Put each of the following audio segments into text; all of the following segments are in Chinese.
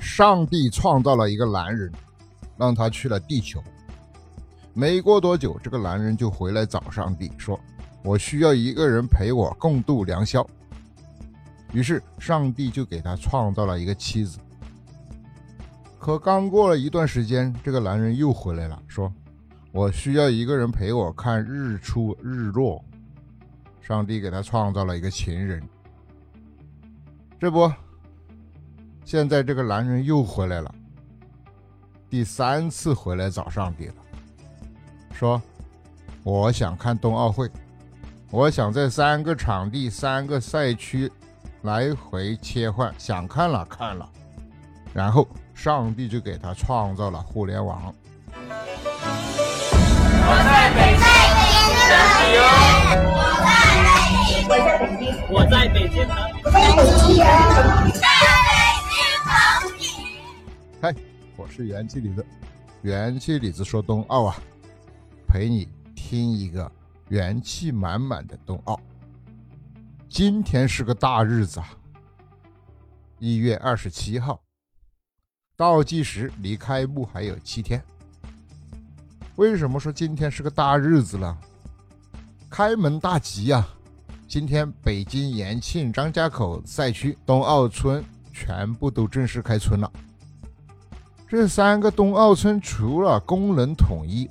上帝创造了一个男人，让他去了地球。没过多久，这个男人就回来找上帝，说：“我需要一个人陪我共度良宵。”于是上帝就给他创造了一个妻子。可刚过了一段时间，这个男人又回来了，说：“我需要一个人陪我看日出日落。”上帝给他创造了一个情人。这不。现在这个男人又回来了，第三次回来找上帝了，说：“我想看冬奥会，我想在三个场地、三个赛区来回切换，想看了看了。”然后上帝就给他创造了互联网。我在北京，我在北京，我在北京，我在北京。我在北京嗨，我是元气李子，元气李子说冬奥啊，陪你听一个元气满满的冬奥。今天是个大日子啊，一月二十七号，倒计时离开幕还有七天。为什么说今天是个大日子呢？开门大吉啊！今天北京延庆张家口赛区冬奥村全部都正式开村了。这三个冬奥村除了功能统一，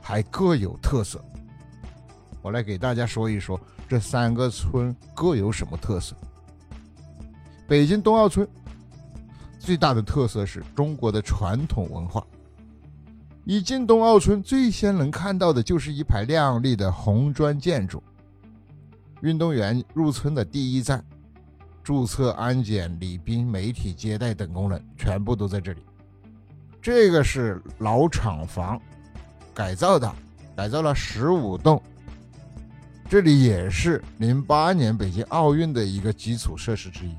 还各有特色。我来给大家说一说这三个村各有什么特色。北京冬奥村最大的特色是中国的传统文化。一进冬奥村，最先能看到的就是一排亮丽的红砖建筑。运动员入村的第一站，注册、安检、礼宾、媒体接待等功能全部都在这里。这个是老厂房改造的，改造了十五栋。这里也是零八年北京奥运的一个基础设施之一。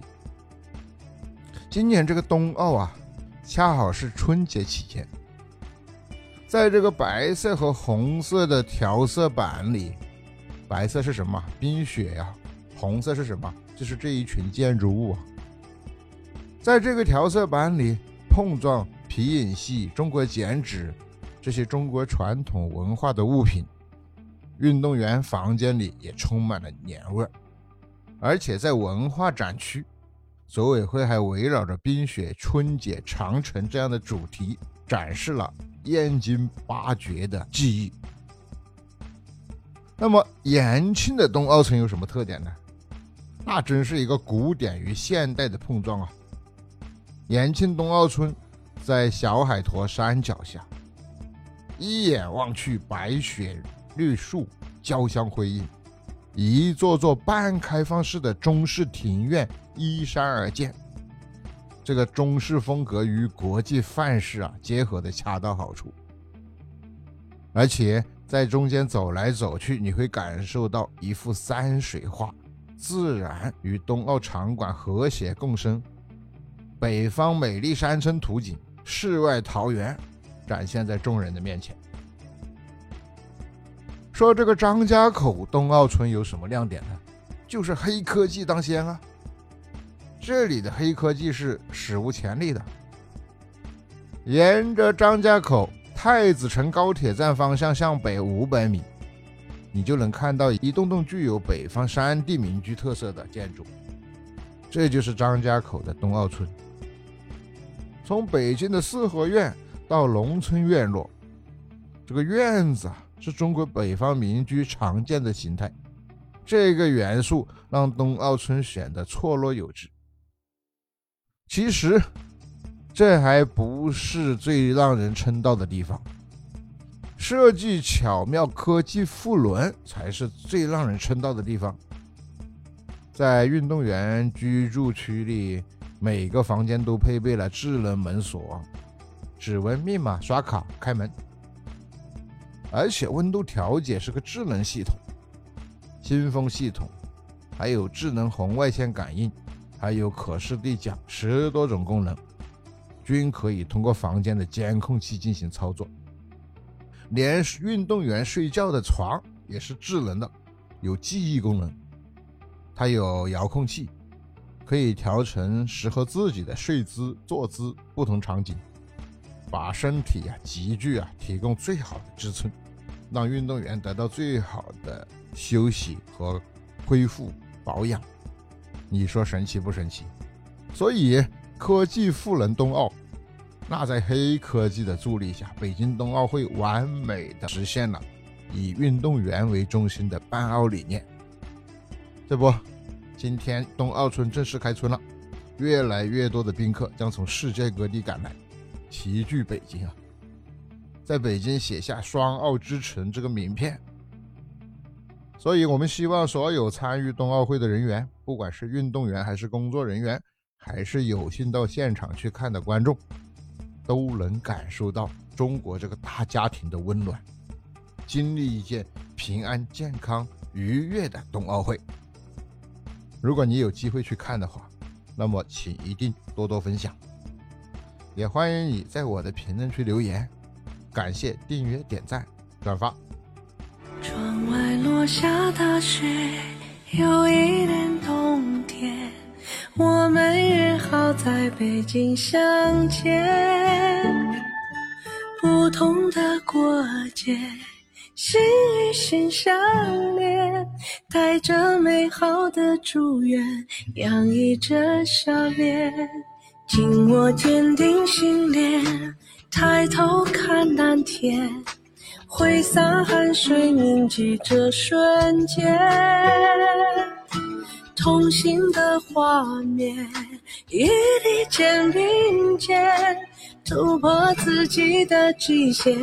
今年这个冬奥啊，恰好是春节期间，在这个白色和红色的调色板里，白色是什么？冰雪呀。红色是什么？就是这一群建筑物啊。在这个调色板里碰撞。皮影戏、中国剪纸，这些中国传统文化的物品，运动员房间里也充满了年味儿。而且在文化展区，组委会还围绕着冰雪、春节、长城这样的主题，展示了燕京八绝的技艺。那么延庆的冬奥村有什么特点呢？那真是一个古典与现代的碰撞啊！延庆冬奥村。在小海坨山脚下，一眼望去，白雪绿树交相辉映，一座座半开放式的中式庭院依山而建。这个中式风格与国际范式啊结合的恰到好处，而且在中间走来走去，你会感受到一幅山水画，自然与冬奥场馆和谐共生，北方美丽山村图景。世外桃源展现在众人的面前。说这个张家口冬奥村有什么亮点呢？就是黑科技当先啊！这里的黑科技是史无前例的。沿着张家口太子城高铁站方向向北五百米，你就能看到一栋栋具有北方山地民居特色的建筑，这就是张家口的冬奥村。从北京的四合院到农村院落，这个院子啊是中国北方民居常见的形态。这个元素让冬奥村显得错落有致。其实，这还不是最让人称道的地方，设计巧妙、科技赋伦才是最让人称道的地方。在运动员居住区里。每个房间都配备了智能门锁，指纹密码刷卡开门，而且温度调节是个智能系统，新风系统，还有智能红外线感应，还有可视地讲，十多种功能，均可以通过房间的监控器进行操作。连运动员睡觉的床也是智能的，有记忆功能。它有遥控器，可以调成适合自己的睡姿、坐姿不同场景，把身体呀、急剧啊提供最好的支撑，让运动员得到最好的休息和恢复保养。你说神奇不神奇？所以科技赋能冬奥，那在黑科技的助力下，北京冬奥会完美的实现了以运动员为中心的办奥理念。这不，今天冬奥村正式开村了，越来越多的宾客将从世界各地赶来，齐聚北京啊，在北京写下“双奥之城”这个名片。所以，我们希望所有参与冬奥会的人员，不管是运动员还是工作人员，还是有幸到现场去看的观众，都能感受到中国这个大家庭的温暖，经历一件平安、健康、愉悦的冬奥会。如果你有机会去看的话，那么请一定多多分享，也欢迎你在我的评论区留言。感谢订阅、点赞、转发。下大雪，有一点冬天。我们约好在北京相见，不同的过节。心与心相连，带着美好的祝愿，洋溢着笑脸。紧握坚定信念，抬头看蓝天，挥洒汗水铭记这瞬间。同行的画面，一粒肩并肩。突破自己的极限，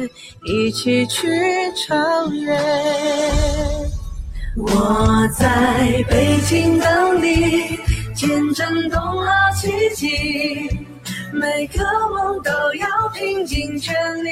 一起去超越。我在北京等你，见证冬奥奇迹。每个梦都要拼尽全力。